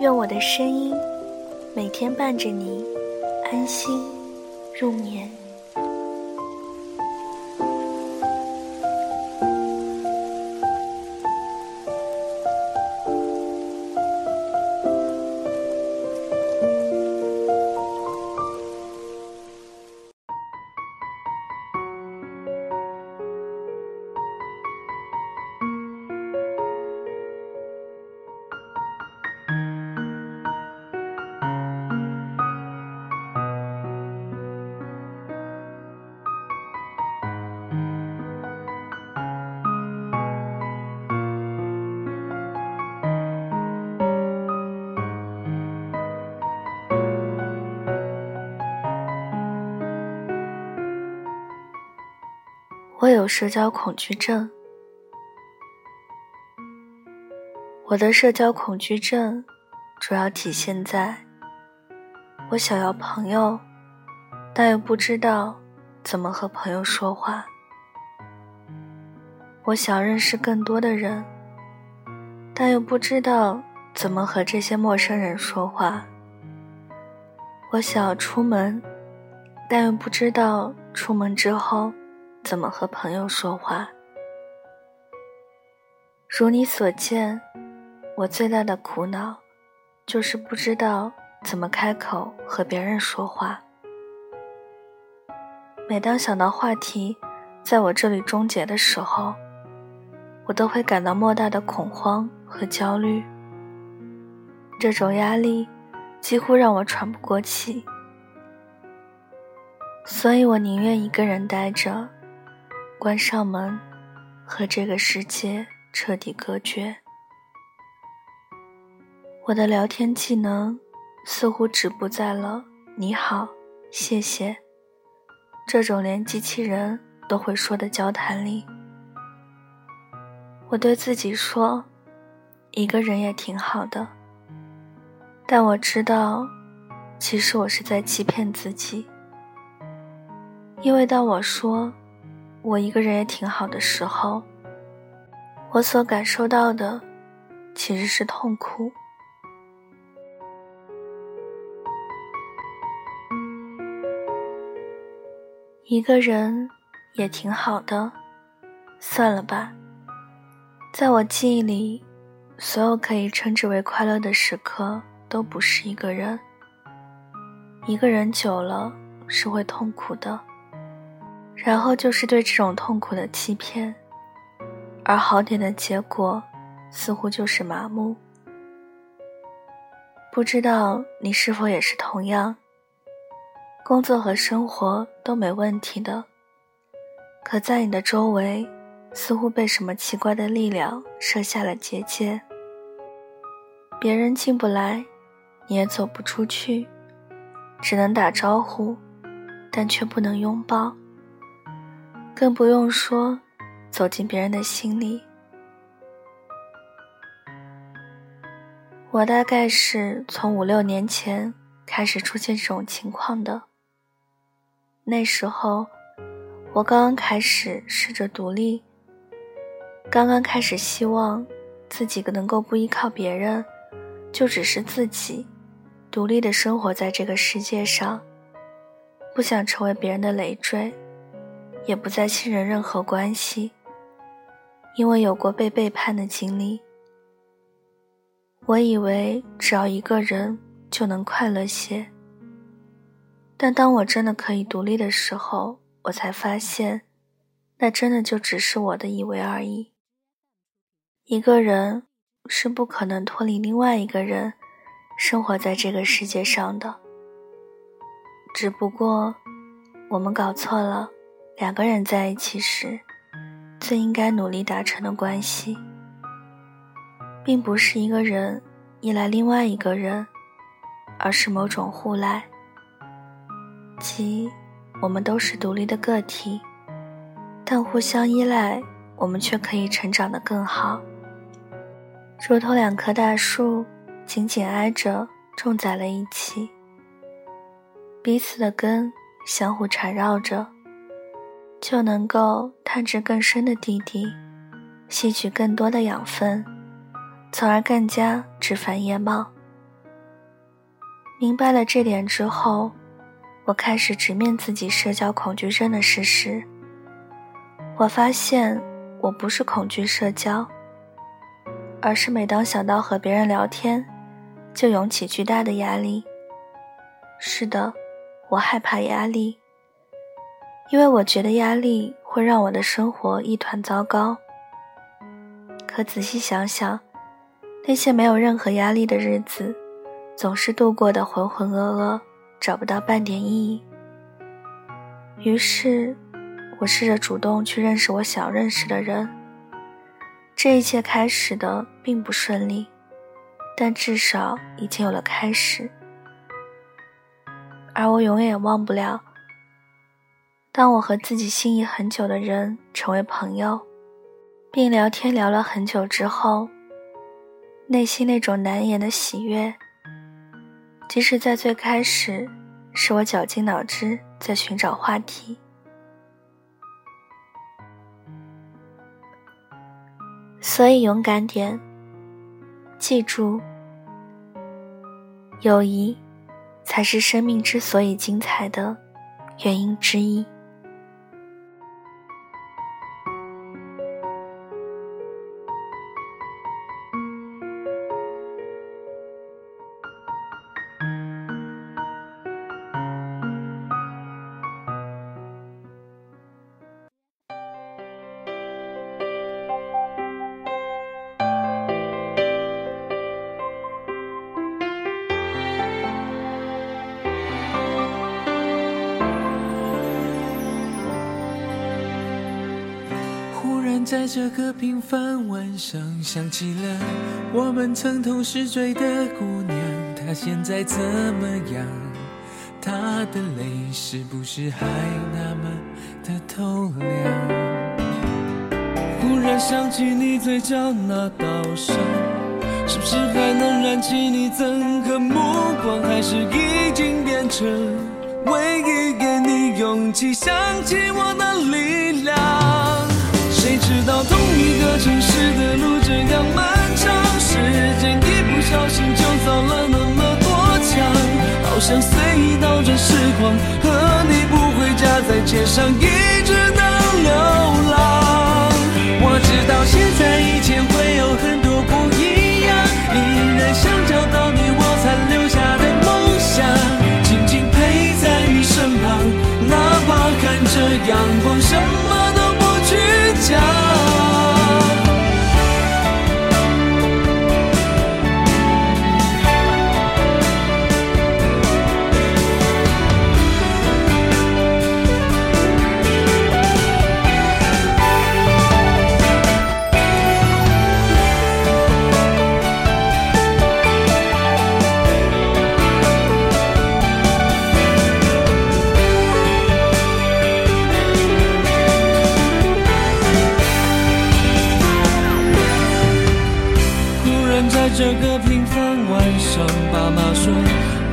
愿我的声音每天伴着你安心入眠。我有社交恐惧症。我的社交恐惧症主要体现在，我想要朋友，但又不知道怎么和朋友说话。我想认识更多的人，但又不知道怎么和这些陌生人说话。我想要出门，但又不知道出门之后。怎么和朋友说话？如你所见，我最大的苦恼就是不知道怎么开口和别人说话。每当想到话题在我这里终结的时候，我都会感到莫大的恐慌和焦虑。这种压力几乎让我喘不过气，所以我宁愿一个人待着。关上门，和这个世界彻底隔绝。我的聊天技能似乎止步在了“你好，谢谢”这种连机器人都会说的交谈里。我对自己说，一个人也挺好的。但我知道，其实我是在欺骗自己，因为当我说。我一个人也挺好的时候，我所感受到的其实是痛苦。一个人也挺好的，算了吧。在我记忆里，所有可以称之为快乐的时刻都不是一个人。一个人久了是会痛苦的。然后就是对这种痛苦的欺骗，而好点的结果，似乎就是麻木。不知道你是否也是同样？工作和生活都没问题的，可在你的周围，似乎被什么奇怪的力量设下了结界。别人进不来，你也走不出去，只能打招呼，但却不能拥抱。更不用说走进别人的心里。我大概是从五六年前开始出现这种情况的。那时候，我刚刚开始试着独立，刚刚开始希望自己能够不依靠别人，就只是自己独立的生活在这个世界上，不想成为别人的累赘。也不再信任任何关系，因为有过被背叛的经历。我以为只要一个人就能快乐些，但当我真的可以独立的时候，我才发现，那真的就只是我的以为而已。一个人是不可能脱离另外一个人，生活在这个世界上的。只不过，我们搞错了。两个人在一起时，最应该努力达成的关系，并不是一个人依赖另外一个人，而是某种互赖，即我们都是独立的个体，但互相依赖，我们却可以成长得更好。如同两棵大树紧紧挨着种在了一起，彼此的根相互缠绕着，就能够探至更深的地底，吸取更多的养分。从而更加枝繁叶茂。明白了这点之后，我开始直面自己社交恐惧症的事实。我发现我不是恐惧社交，而是每当想到和别人聊天，就涌起巨大的压力。是的，我害怕压力，因为我觉得压力会让我的生活一团糟糕。可仔细想想。那些没有任何压力的日子，总是度过的浑浑噩噩，找不到半点意义。于是，我试着主动去认识我想认识的人。这一切开始的并不顺利，但至少已经有了开始。而我永远也忘不了，当我和自己心仪很久的人成为朋友，并聊天聊了很久之后。内心那种难言的喜悦，即使在最开始，是我绞尽脑汁在寻找话题。所以勇敢点，记住，友谊才是生命之所以精彩的原因之一。在这个平凡晚上，想起了我们曾同时追的姑娘，她现在怎么样？她的泪是不是还那么的透亮？忽然想起你嘴角那道伤，是不是还能燃起你憎恨目光？还是已经变成唯一给你勇气想起我的力量？谁知道同一个城市的路这样漫长，时间一不小心就走了那么多墙，好像随意倒转时光，和你不回家，在街上一直到流浪。我知道现在以前会有很多不一样，依然想找到你我残留下的梦想，静静陪在你身旁，哪怕看着阳光什么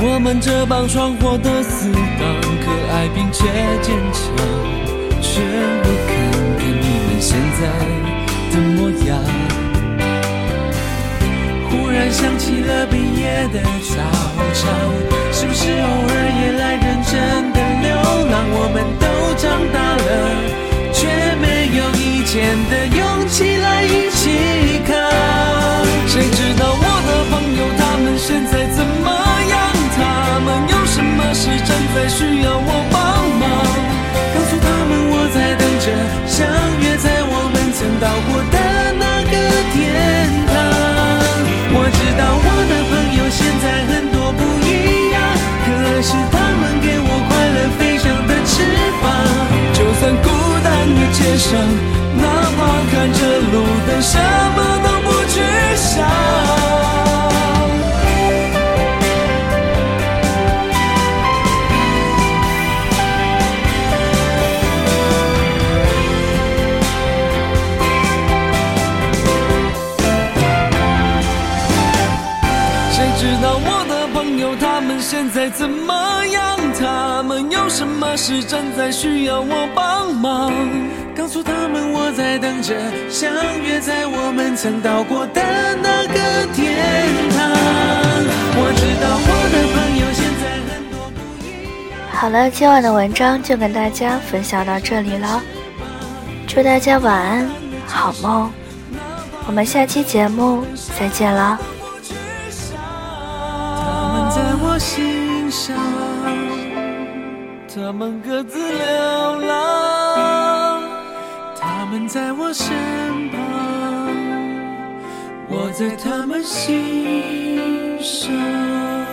我们这帮闯祸的死党，可爱并且坚强，却不看看你们现在的模样。忽然想起了毕业的操场，是不是偶尔也来认真的流浪？我们都长大了，却没有以前的勇气什么都不去想谁知道我的朋友他们现在怎么样？他们有什么事正在需要我帮忙？告诉他们我在等着，相约在我们曾到过的那个天堂。我知道我的朋友现在很多不一样。好了，今晚的文章就跟大家分享到这里了，祝大家晚安，好梦。我们下期节目再见了。他们在我心上，他们各自流浪，他们在我身旁，我在他们心上。